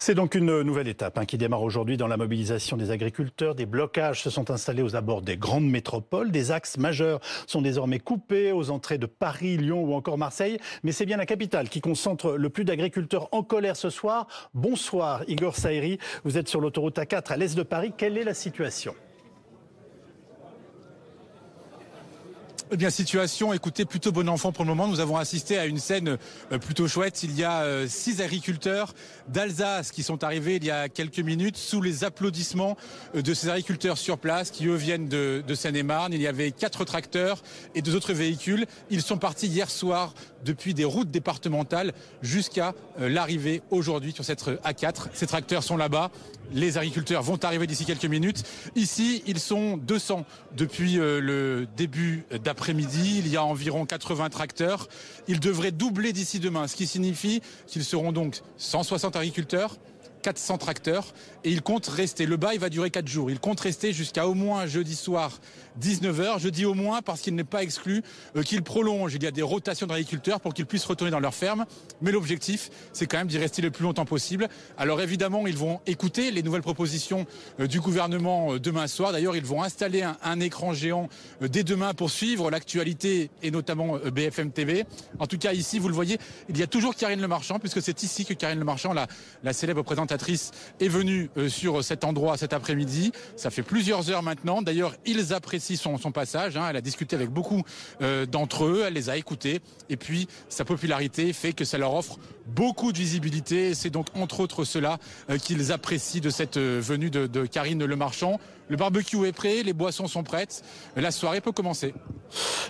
C'est donc une nouvelle étape hein, qui démarre aujourd'hui dans la mobilisation des agriculteurs. Des blocages se sont installés aux abords des grandes métropoles. Des axes majeurs sont désormais coupés aux entrées de Paris, Lyon ou encore Marseille. Mais c'est bien la capitale qui concentre le plus d'agriculteurs en colère ce soir. Bonsoir Igor Saïri, vous êtes sur l'autoroute A4 à l'est de Paris. Quelle est la situation? Eh bien, situation, écoutez, plutôt bon enfant pour le moment. Nous avons assisté à une scène euh, plutôt chouette. Il y a euh, six agriculteurs d'Alsace qui sont arrivés il y a quelques minutes sous les applaudissements euh, de ces agriculteurs sur place qui, eux, viennent de, de Seine-et-Marne. Il y avait quatre tracteurs et deux autres véhicules. Ils sont partis hier soir depuis des routes départementales jusqu'à l'arrivée aujourd'hui sur cette A4. Ces tracteurs sont là-bas. Les agriculteurs vont arriver d'ici quelques minutes. Ici, ils sont 200 depuis le début d'après après-midi. Il y a environ 80 tracteurs. Ils devraient doubler d'ici demain, ce qui signifie qu'ils seront donc 160 agriculteurs 400 tracteurs et il compte rester. Le bail va durer 4 jours. Il compte rester jusqu'à au moins jeudi soir 19h. Je dis au moins parce qu'il n'est pas exclu euh, qu'il prolonge. Il y a des rotations d'agriculteurs pour qu'ils puissent retourner dans leur ferme. Mais l'objectif, c'est quand même d'y rester le plus longtemps possible. Alors évidemment, ils vont écouter les nouvelles propositions euh, du gouvernement euh, demain soir. D'ailleurs, ils vont installer un, écran géant dès demain pour suivre l'actualité et notamment BFM TV. En tout cas, ici, vous le voyez, il y a toujours Karine Le Marchand, puisque c'est ici que Karine Le Marchand, la, la célèbre présentatrice, est venue sur cet endroit cet après-midi. Ça fait plusieurs heures maintenant. D'ailleurs, ils apprécient son, passage. Hein. Elle a discuté avec beaucoup euh, d'entre eux, elle les a écoutés. Et puis, sa popularité fait que ça leur offre beaucoup de visibilité. C'est donc entre autres cela euh, qu'ils apprécient de cette euh, venue de, de Karine Le Marchand. Le barbecue est prêt, les boissons sont prêtes. La soirée peut commencer.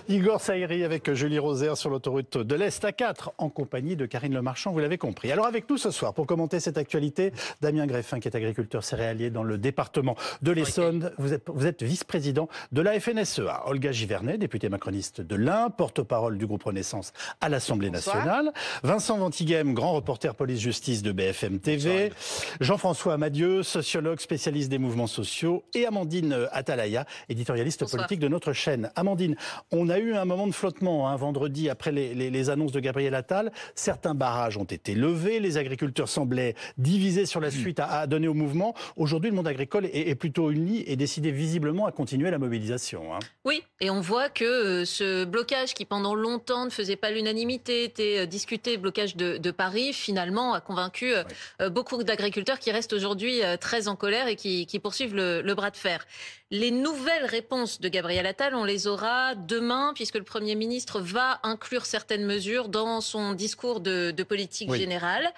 Igor Saïri avec Julie Rosaire sur l'autoroute de l'Est à 4 en compagnie de Karine Le Marchand, vous l'avez compris. Alors avec nous ce soir pour commenter cette actualité, Damien Greffin qui est agriculteur céréalier dans le département de l'Essonne. Vous êtes, vous êtes vice-président de la FNSEA. Olga Givernet, députée macroniste de l'Ain, porte-parole du groupe Renaissance à l'Assemblée nationale. Vincent Ventighem, grand reporter police-justice de BFM TV. Jean-François Amadieu, sociologue spécialiste des mouvements sociaux et Amandine Atalaya, éditorialiste Bonsoir. politique de notre chaîne. Amandine, on a eu un moment de flottement hein, vendredi après les, les, les, annonces de Gabriel Attal. Certains barrages ont été levés, les agriculteurs semblaient divisés sur la suite à, à donner au mouvement. Aujourd'hui, le monde agricole est, est, plutôt uni et décidé visiblement à continuer la mobilisation. Hein. Oui, et on voit que euh, ce blocage qui pendant longtemps ne faisait pas l'unanimité, était euh, discuté, blocage de, de, Paris, finalement a convaincu euh, oui. beaucoup d'agriculteurs qui restent aujourd'hui très en colère et qui, qui poursuivent le, le bras de faire. Les nouvelles réponses de Gabriel Attal, on les aura demain, puisque le Premier ministre va inclure certaines mesures dans son discours de, de politique oui. générale.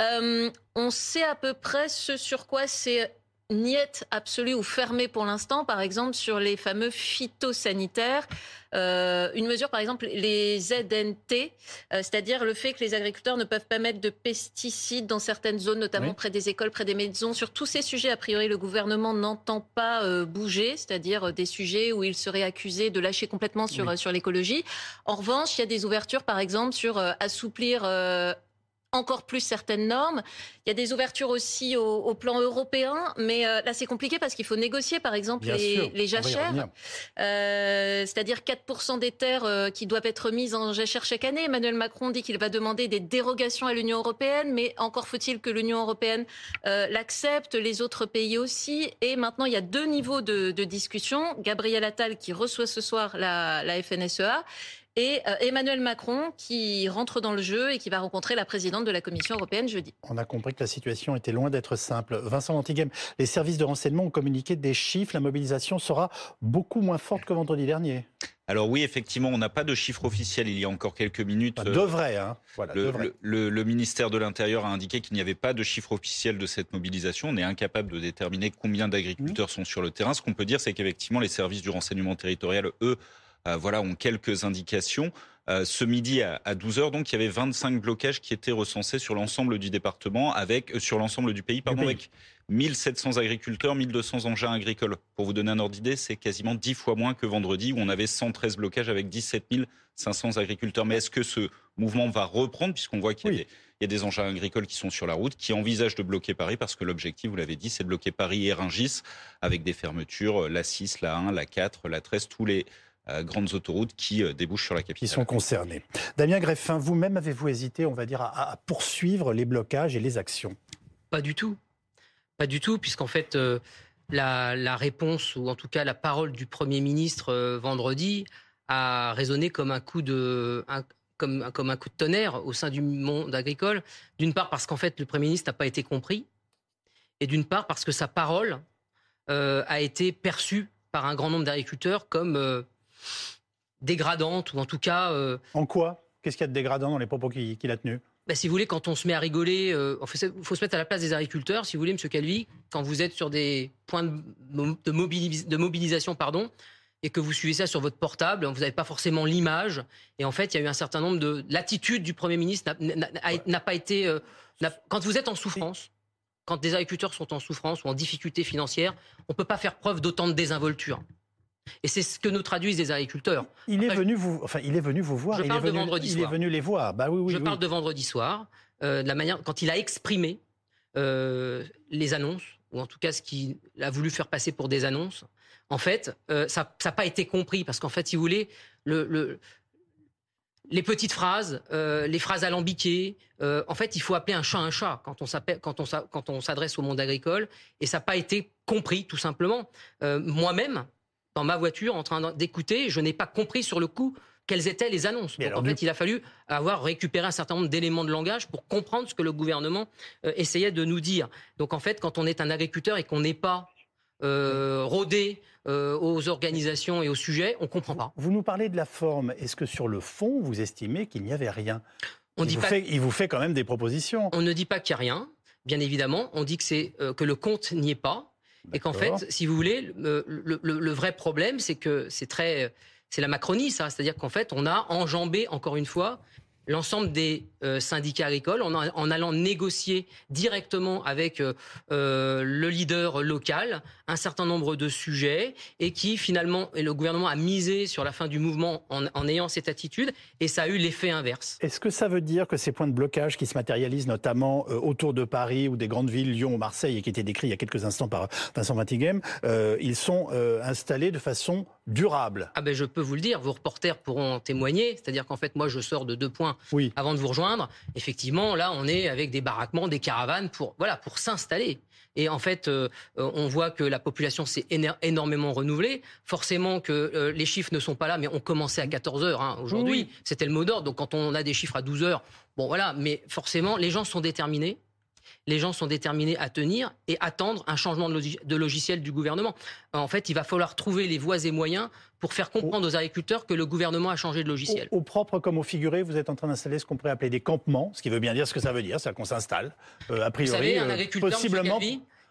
Euh, on sait à peu près ce sur quoi c'est niette absolue ou fermée pour l'instant, par exemple sur les fameux phytosanitaires. Euh, une mesure, par exemple, les ZNT, euh, c'est-à-dire le fait que les agriculteurs ne peuvent pas mettre de pesticides dans certaines zones, notamment oui. près des écoles, près des maisons. Sur tous ces sujets, a priori, le gouvernement n'entend pas euh, bouger, c'est-à-dire des sujets où il serait accusé de lâcher complètement sur, oui. sur l'écologie. En revanche, il y a des ouvertures, par exemple, sur assouplir encore plus certaines normes. Il y a des ouvertures aussi au, au plan européen, mais euh, là c'est compliqué parce qu'il faut négocier par exemple Bien les, sûr. les jachères, euh, c'est-à-dire 4% des terres euh, qui doivent être mises en jachère chaque année. Emmanuel Macron dit qu'il va demander des dérogations à l'Union européenne, mais encore faut-il que l'Union européenne l'accepte, les autres pays aussi. Et maintenant il y a deux niveaux de, de discussion. Gabriel Attal qui reçoit ce soir la, la FNSEA et euh, Emmanuel Macron qui rentre dans le jeu et qui va rencontrer la présidente de la Commission européenne jeudi. On a compris que la situation était loin d'être simple. Vincent Lantighem, les services de renseignement ont communiqué des chiffres. La mobilisation sera beaucoup moins forte que vendredi dernier. Alors oui, effectivement, on n'a pas de chiffre officiel il y a encore quelques minutes. Bah, devrait, hein. Voilà, le, devrait. Le, le, ministère de l'Intérieur a indiqué qu'il n'y avait pas de chiffre officiel de cette mobilisation. On est incapable de déterminer combien d'agriculteurs mmh. sont sur le terrain. Ce qu'on peut dire, c'est qu'effectivement, les services du renseignement territorial, eux, euh, voilà, ont quelques indications. Euh, ce midi à, à 12h, donc, il y avait 25 blocages qui étaient recensés sur l'ensemble du département, avec, euh, sur l'ensemble du pays, pardon, avec 1700 agriculteurs, 1200 engins agricoles. Pour vous donner un ordre d'idée, c'est quasiment 10 fois moins que vendredi, où on avait 113 blocages avec 17 500 agriculteurs. Mais est-ce que ce mouvement va reprendre, puisqu'on voit qu'il y, oui. y, a des engins agricoles qui sont sur la route, qui envisagent de bloquer Paris, parce que l'objectif, vous l'avez dit, c'est de bloquer Paris et Rungis, avec des fermetures, la 6, la 1, la 4, la 13, tous les euh, grandes autoroutes qui euh, débouchent sur la capitale. Qui sont concernées. Damien Greffin, vous-même avez-vous hésité, on va dire, à, à poursuivre les blocages et les actions? Pas du tout. Pas du tout, puisqu'en fait, euh, la, réponse, ou en tout cas la parole du Premier ministre euh, vendredi, a résonné comme un coup de. comme, comme un coup de tonnerre au sein du monde agricole. D'une part parce qu'en fait le Premier ministre n'a pas été compris, et d'une part parce que sa parole euh, a été perçue par un grand nombre d'agriculteurs comme dégradante, ou en tout cas... en quoi Qu'est-ce qu'il y a de dégradant dans les propos qu'il a tenus bah, si vous voulez, quand on se met à rigoler, euh, il faut se mettre à la place des agriculteurs. Si vous voulez, Monsieur Calvi, quand vous êtes sur des points de, de, de mobilisation, pardon, et que vous suivez ça sur votre portable, vous n'avez pas forcément l'image. Et en fait, il y a eu un certain nombre de l'attitude du Premier ministre n'a pas été. Euh, quand vous êtes en souffrance, quand des agriculteurs sont en souffrance ou en difficulté financière, on ne peut pas faire preuve d'autant de désinvolture. Et c'est ce que nous traduisent les agriculteurs. Il est venu vous, enfin, il est venu vous voir. Je il parle est venu, de vendredi soir. Il est venu les voir. Bah oui, oui. Je parle de vendredi soir, euh, de la manière quand il a exprimé euh, les annonces, ou en tout cas ce qu'il a voulu faire passer pour des annonces. En fait, euh, ça n'a pas été compris parce qu'en fait, si vous voulez, le, le les petites phrases, euh, les phrases alambiquées. En fait, il faut appeler un chat un chat quand on quand on, quand on s'adresse au monde agricole, et ça n'a pas été compris tout simplement. Moi-même, dans ma voiture en train d'écouter, je n'ai pas compris sur le coup quelles étaient les annonces. Donc, en fait, il a fallu avoir récupéré un certain nombre d'éléments de langage pour comprendre ce que le gouvernement euh, essayait de nous dire. Donc en fait, quand on est un agriculteur et qu'on n'est pas euh, rodé euh, aux organisations et aux sujets, on comprend pas. Vous nous parlez de la forme. Est-ce que sur le fond, vous estimez qu'il n'y avait rien? On il, dit vous pas... fait, il vous fait quand même des propositions. On ne dit pas qu'il n'y a rien, bien évidemment. On dit que c'est que le compte n'y est pas. Et qu'en fait, si vous voulez, le, vrai problème, c'est que c'est très, c'est la Macronie, ça. C'est-à-dire qu'en fait, on a enjambé encore une fois l'ensemble des euh, syndicats agricoles en, allant négocier directement avec euh, euh, le leader local un certain nombre de sujets et qui finalement le gouvernement a misé sur la fin du mouvement en, ayant cette attitude et ça a eu l'effet inverse. Est-ce que ça veut dire que ces points de blocage qui se matérialisent notamment autour de Paris ou des grandes villes, Lyon ou Marseille, et qui étaient décrits il y a quelques instants par Vincent Matighem, ils sont installés de façon durable Ah ben je peux vous le dire, vos reporters pourront en témoigner, c'est-à-dire qu'en fait moi je sors de deux points oui. avant de vous rejoindre. Effectivement, là, on est avec des baraquements, des caravanes pour voilà pour s'installer. Et en fait, euh, on voit que la population s'est énormément renouvelée. Forcément que euh, les chiffres ne sont pas là, mais on commençait à 14 heures hein, aujourd'hui. C'était le mot d'ordre. Donc quand on a des chiffres à 12 heures, bon voilà. Mais forcément, les gens sont déterminés les gens sont déterminés à tenir et attendre un changement de, logiciel du gouvernement. En fait, il va falloir trouver les voies et moyens pour faire comprendre aux agriculteurs que le gouvernement a changé de logiciel. Au, propre comme au figuré, vous êtes en train d'installer ce qu'on pourrait appeler des campements, ce qui veut bien dire ce que ça veut dire, c'est qu'on s'installe. Euh, a priori, vous savez, un euh, agriculteur, possiblement.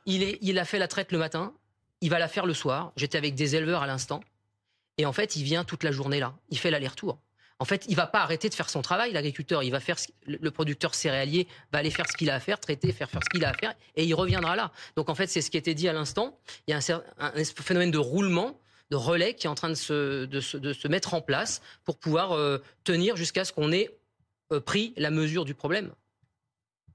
il, est, il a fait la traite le matin, il va la faire le soir. J'étais avec des éleveurs à l'instant. Et en fait, il vient toute la journée là. Il fait l'aller-retour. En fait, il va pas arrêter de faire son travail, l'agriculteur. Il va faire le producteur céréalier va aller faire ce qu'il a à faire, traiter, faire faire ce qu'il a à faire, et il reviendra là. Donc en fait, c'est ce qui était dit à l'instant. Il y a un, phénomène de roulement de relais qui est en train de se, de se, de se mettre en place pour pouvoir euh, tenir jusqu'à ce qu'on ait euh, pris la mesure du problème.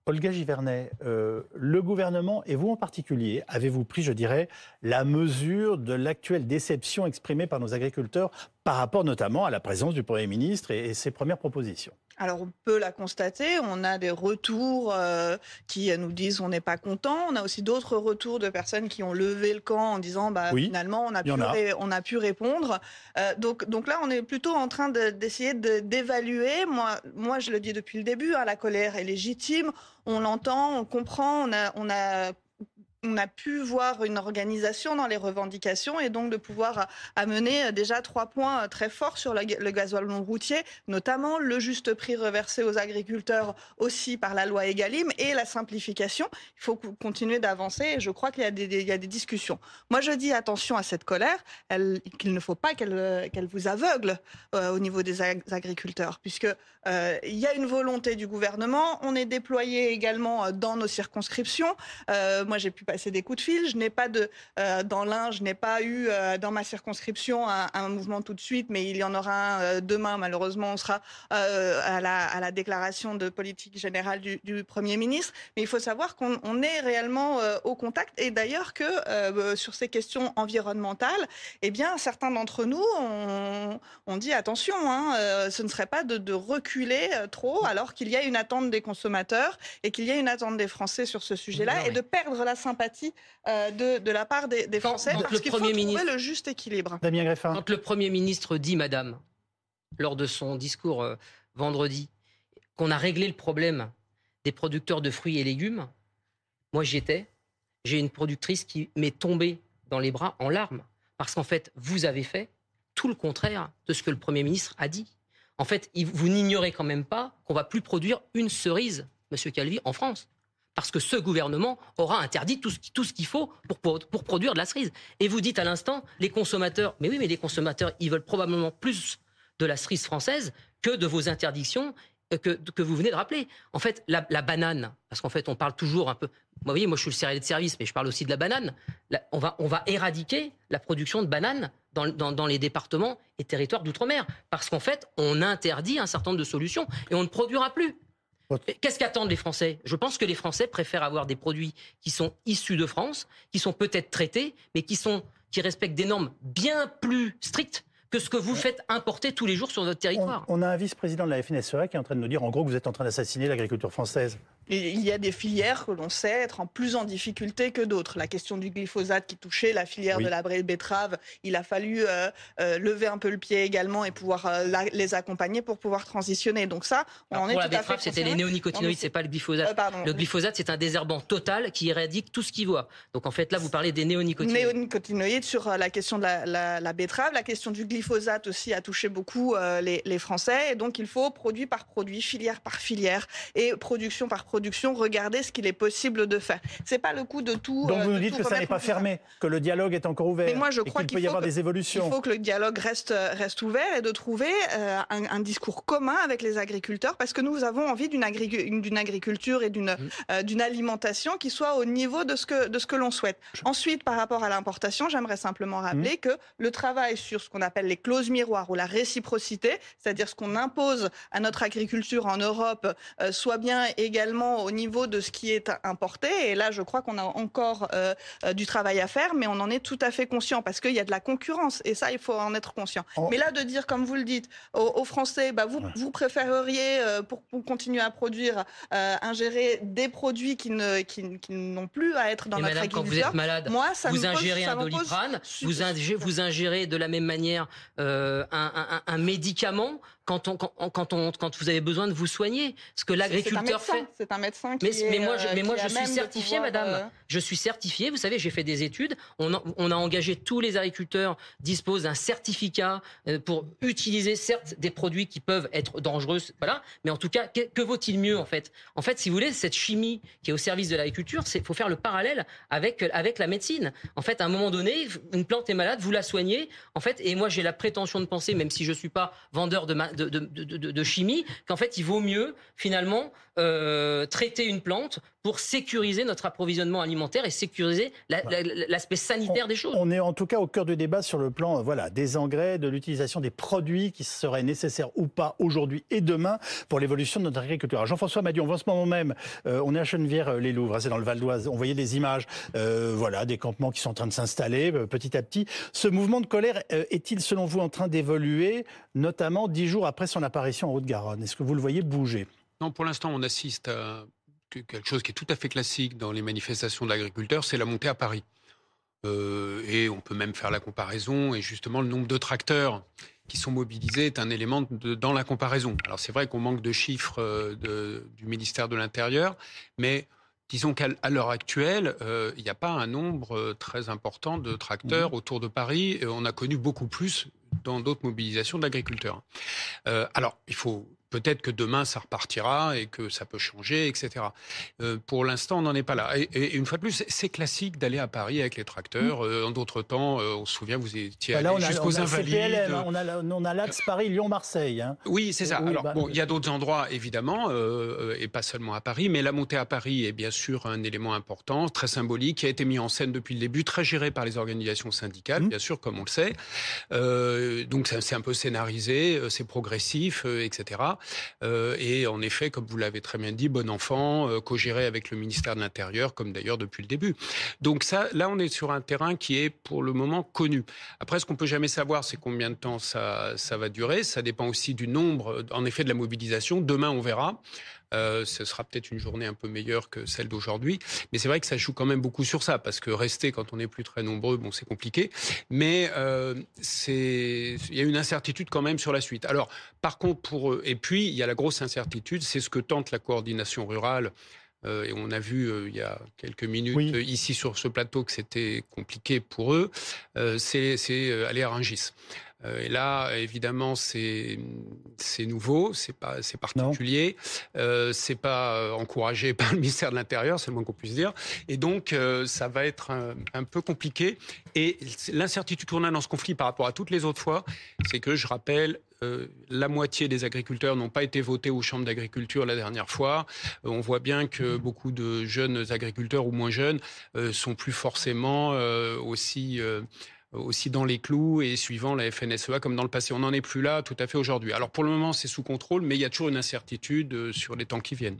Olga Givernet, euh, le gouvernement et vous en particulier, avez-vous pris, je dirais, la mesure de l'actuelle déception exprimée par nos agriculteurs par rapport notamment à la présence du Premier ministre et, et ses premières propositions? Alors on peut la constater, on a des retours euh, qui nous disent on n'est pas content, on a aussi d'autres retours de personnes qui ont levé le camp en disant bah, finalement on a, pu on a pu répondre. Euh, donc, donc là on est plutôt en train d'essayer d'évaluer, moi, moi je le dis depuis le début, hein, la colère est légitime, on l'entend, on comprend, on a, on a on a pu voir une organisation dans les revendications et donc de pouvoir amener euh, déjà trois points euh, très forts sur le, gasoil non routier, notamment le juste prix reversé aux agriculteurs aussi par la loi Egalim et la simplification. Il faut continuer d'avancer et je crois qu'il y, a des discussions. Moi, je dis attention à cette colère, qu'il ne faut pas qu'elle euh, vous aveugle au niveau des agriculteurs, puisque il y a une volonté du gouvernement. On est déployé également dans nos circonscriptions. moi, j'ai pu passer des coups de fil. Je n'ai pas de dans l'un, je n'ai pas eu dans ma circonscription un, mouvement tout de suite, mais il y en aura un demain. Malheureusement, on sera à la, à, la, déclaration de politique générale du, du Premier ministre. Mais il faut savoir qu'on est réellement au contact et d'ailleurs que sur ces questions environnementales, eh bien, certains d'entre nous ont, dit attention, hein, ce ne serait pas de, de reculer trop alors qu'il y a une attente des consommateurs et qu'il y a une attente des Français sur ce sujet-là et de perdre la sympathie euh, de, de, la part des, Français parce qu'il faut trouver le juste équilibre. Damien Greffin. Quand le Premier ministre dit, Madame, lors de son discours euh, vendredi, qu'on a réglé le problème des producteurs de fruits et légumes, moi j'y étais, j'ai une productrice qui m'est tombée dans les bras en larmes parce qu'en fait, vous avez fait tout le contraire de ce que le Premier ministre a dit en fait, vous n'ignorez quand même pas qu'on va plus produire une cerise, Monsieur Calvi, en France. Parce que ce gouvernement aura interdit tout ce, qu'il faut pour, produire de la cerise. Et vous dites à l'instant, les consommateurs, mais oui, mais les consommateurs, ils veulent probablement plus de la cerise française que de vos interdictions euh, que, vous venez de rappeler. En fait, la, banane, parce qu'en fait, on parle toujours un peu. Vous voyez, moi, je suis le céréalier de service, mais je parle aussi de la banane. on, va, éradiquer la production de bananes dans, dans, dans les départements et territoires d'outre-mer, parce qu'en fait, on interdit un certain nombre de solutions et on ne produira plus. Qu'est-ce qu'attendent les Français? Je pense que les Français préfèrent avoir des produits qui sont issus de France, qui sont peut-être traités, mais qui, sont, qui respectent des normes bien plus strictes que ce que vous faites importer tous les jours sur notre territoire. On, a un vice-président de la FNSEA qui est en train de nous dire, en gros, que vous êtes en train d'assassiner l'agriculture française. Il y a des filières que l'on sait être en plus en difficulté que d'autres. La question du glyphosate qui touchait la filière de la betterave, il a fallu euh, euh, lever un peu le pied également et pouvoir euh, les accompagner pour pouvoir transitionner. Donc ça, on en est pour la betterave, c'était les néonicotinoïdes, c'est pas le glyphosate. le glyphosate, c'est un désherbant total qui éradique tout ce qu'il voit. Donc en fait, là, vous parlez des néonicotinoïdes. Néonicotinoïdes sur la question de la, la betterave, la question du glyphosate aussi a touché beaucoup les, Français. Et donc, il faut, produit par produit, filière par filière et production par production, regarder ce qu'il est possible de faire. C'est pas le coup de tout. Donc, vous euh, nous dites que ça n'est pas fermé, que le dialogue est encore ouvert. Mais moi, je crois qu'il peut y avoir des évolutions. Il faut que le dialogue reste, reste ouvert et de trouver euh, un, discours commun avec les agriculteurs parce que nous avons envie d'une agriculture et d'une mmh. d'une alimentation qui soit au niveau de ce que, de ce que l'on souhaite. Ensuite, par rapport à l'importation, j'aimerais simplement rappeler mmh. que le travail sur ce qu'on appelle les clauses miroirs ou la réciprocité, c'est-à-dire ce qu'on impose à notre agriculture en Europe, euh, soit bien également au niveau de ce qui est importé. Et là, je crois qu'on a encore euh, euh, du travail à faire, mais on en est tout à fait conscient parce qu'il y a de la concurrence et ça, il faut en être conscient. Mais là, de dire, comme vous le dites, aux, Français, bah, vous, vous préféreriez, pour, continuer à produire, ingérer des produits qui ne qui, n'ont plus à être dans notre madame, agriculture. Quand vous êtes malade, Moi, ça vous ingérez un doliprane, vous, vous ingérez de la même manière euh, un, un, médicament quand, on, quand, quand, on, quand vous avez besoin de vous soigner. Ce que l'agriculteur fait. C'est un médecin qui mais, mais moi, je, mais moi, je suis certifié, madame. Euh, je suis certifié. Vous savez, j'ai fait des études. On a, on a engagé tous les agriculteurs disposent d'un certificat euh, pour utiliser, certes, des produits qui peuvent être dangereux. Voilà. Mais en tout cas, que, vaut-il mieux, en fait? En fait, si vous voulez, cette chimie qui est au service de l'agriculture, il faut faire le parallèle avec, avec la médecine. En fait, à un moment donné, une plante est malade, vous la soignez. En fait, et moi, j'ai la prétention de penser, même si je suis pas vendeur de, ma, de, de, chimie, qu'en fait, il vaut mieux, finalement, euh, traiter une plante pour sécuriser notre approvisionnement alimentaire et sécuriser l'aspect sanitaire des choses. On est en tout cas au cœur du débat sur le plan euh, voilà, des engrais, de l'utilisation des produits qui seraient nécessaires ou pas aujourd'hui et demain pour l'évolution de notre agriculture. Jean-François Madion, on voit en ce moment même, euh, on est à Chenevière-les-Louvres, c'est dans le Val d'Oise, on voyait des images, voilà, des campements qui sont en train de s'installer petit à petit. Ce mouvement de colère est-il selon vous en train d'évoluer, notamment dix jours après son apparition en Haute-Garonne? Est-ce que vous le voyez bouger? Non, pour l'instant, on assiste à quelque chose qui est tout à fait classique dans les manifestations d'agriculteurs, c'est la montée à Paris. Euh, et on peut même faire la comparaison, et justement, le nombre de tracteurs qui sont mobilisés est un élément dans la comparaison. Alors c'est vrai qu'on manque de chiffres euh, du ministère de l'Intérieur, mais disons qu'à l'heure actuelle, euh, il n'y a pas un nombre très important de tracteurs mmh. autour de Paris. Et on a connu beaucoup plus dans d'autres mobilisations d'agriculteurs. alors, il faut peut-être que demain ça repartira et que ça peut changer, etc. pour l'instant, on n'en est pas là. Et, une fois de plus, c'est classique d'aller à Paris avec les tracteurs. Mmh. en d'autres temps, on se souvient, vous étiez bah jusqu'aux Invalides. Hein. on a, on a l'Axe Paris, Lyon, Marseille. Hein. Oui, c'est ça. Alors, bah, bon, il y a d'autres endroits, évidemment, et pas seulement à Paris, mais la montée à Paris est bien sûr un élément important, très symbolique, qui a été mis en scène depuis le début, très géré par les organisations syndicales, mmh. bien sûr, comme on le sait. Euh, donc c'est un peu scénarisé, euh, c'est progressif, euh, et en effet, comme vous l'avez très bien dit, bon enfant, co-géré avec le ministère de l'Intérieur, comme d'ailleurs depuis le début. Donc ça, là, on est sur un terrain qui est pour le moment connu. Après, ce qu'on peut jamais savoir, c'est combien de temps ça va durer. Ça dépend aussi du nombre, en effet, de la mobilisation. Demain, on verra. Euh, ce sera peut-être une journée un peu meilleure que celle d'aujourd'hui. Mais c'est vrai que ça joue quand même beaucoup sur ça, parce que rester quand on n'est plus très nombreux, bon, c'est compliqué. Mais euh, il y a une incertitude quand même sur la suite. Alors, par contre, pour eux, et puis il y a la grosse incertitude, c'est ce que tente la coordination rurale. Euh, et on a vu euh, il y a quelques minutes ici sur ce plateau que c'était compliqué pour eux. Euh, c'est aller à Rungis. Euh, et là, évidemment, c'est nouveau, c'est pas c'est particulier, euh, c'est pas euh, encouragé par le ministère de l'Intérieur, c'est le moins qu'on puisse dire. Et donc, euh, ça va être un, peu compliqué. Et l'incertitude qu'on a dans ce conflit par rapport à toutes les autres fois, c'est que je rappelle. la moitié des agriculteurs n'ont pas été votés aux chambres d'agriculture la dernière fois. on voit bien que beaucoup de jeunes agriculteurs ou moins jeunes sont plus forcément aussi aussi dans les clous et suivant la FNSEA comme dans le passé. On n'en est plus là tout à fait aujourd'hui. Alors pour le moment, c'est sous contrôle, mais il y a toujours une incertitude euh, sur les temps qui viennent.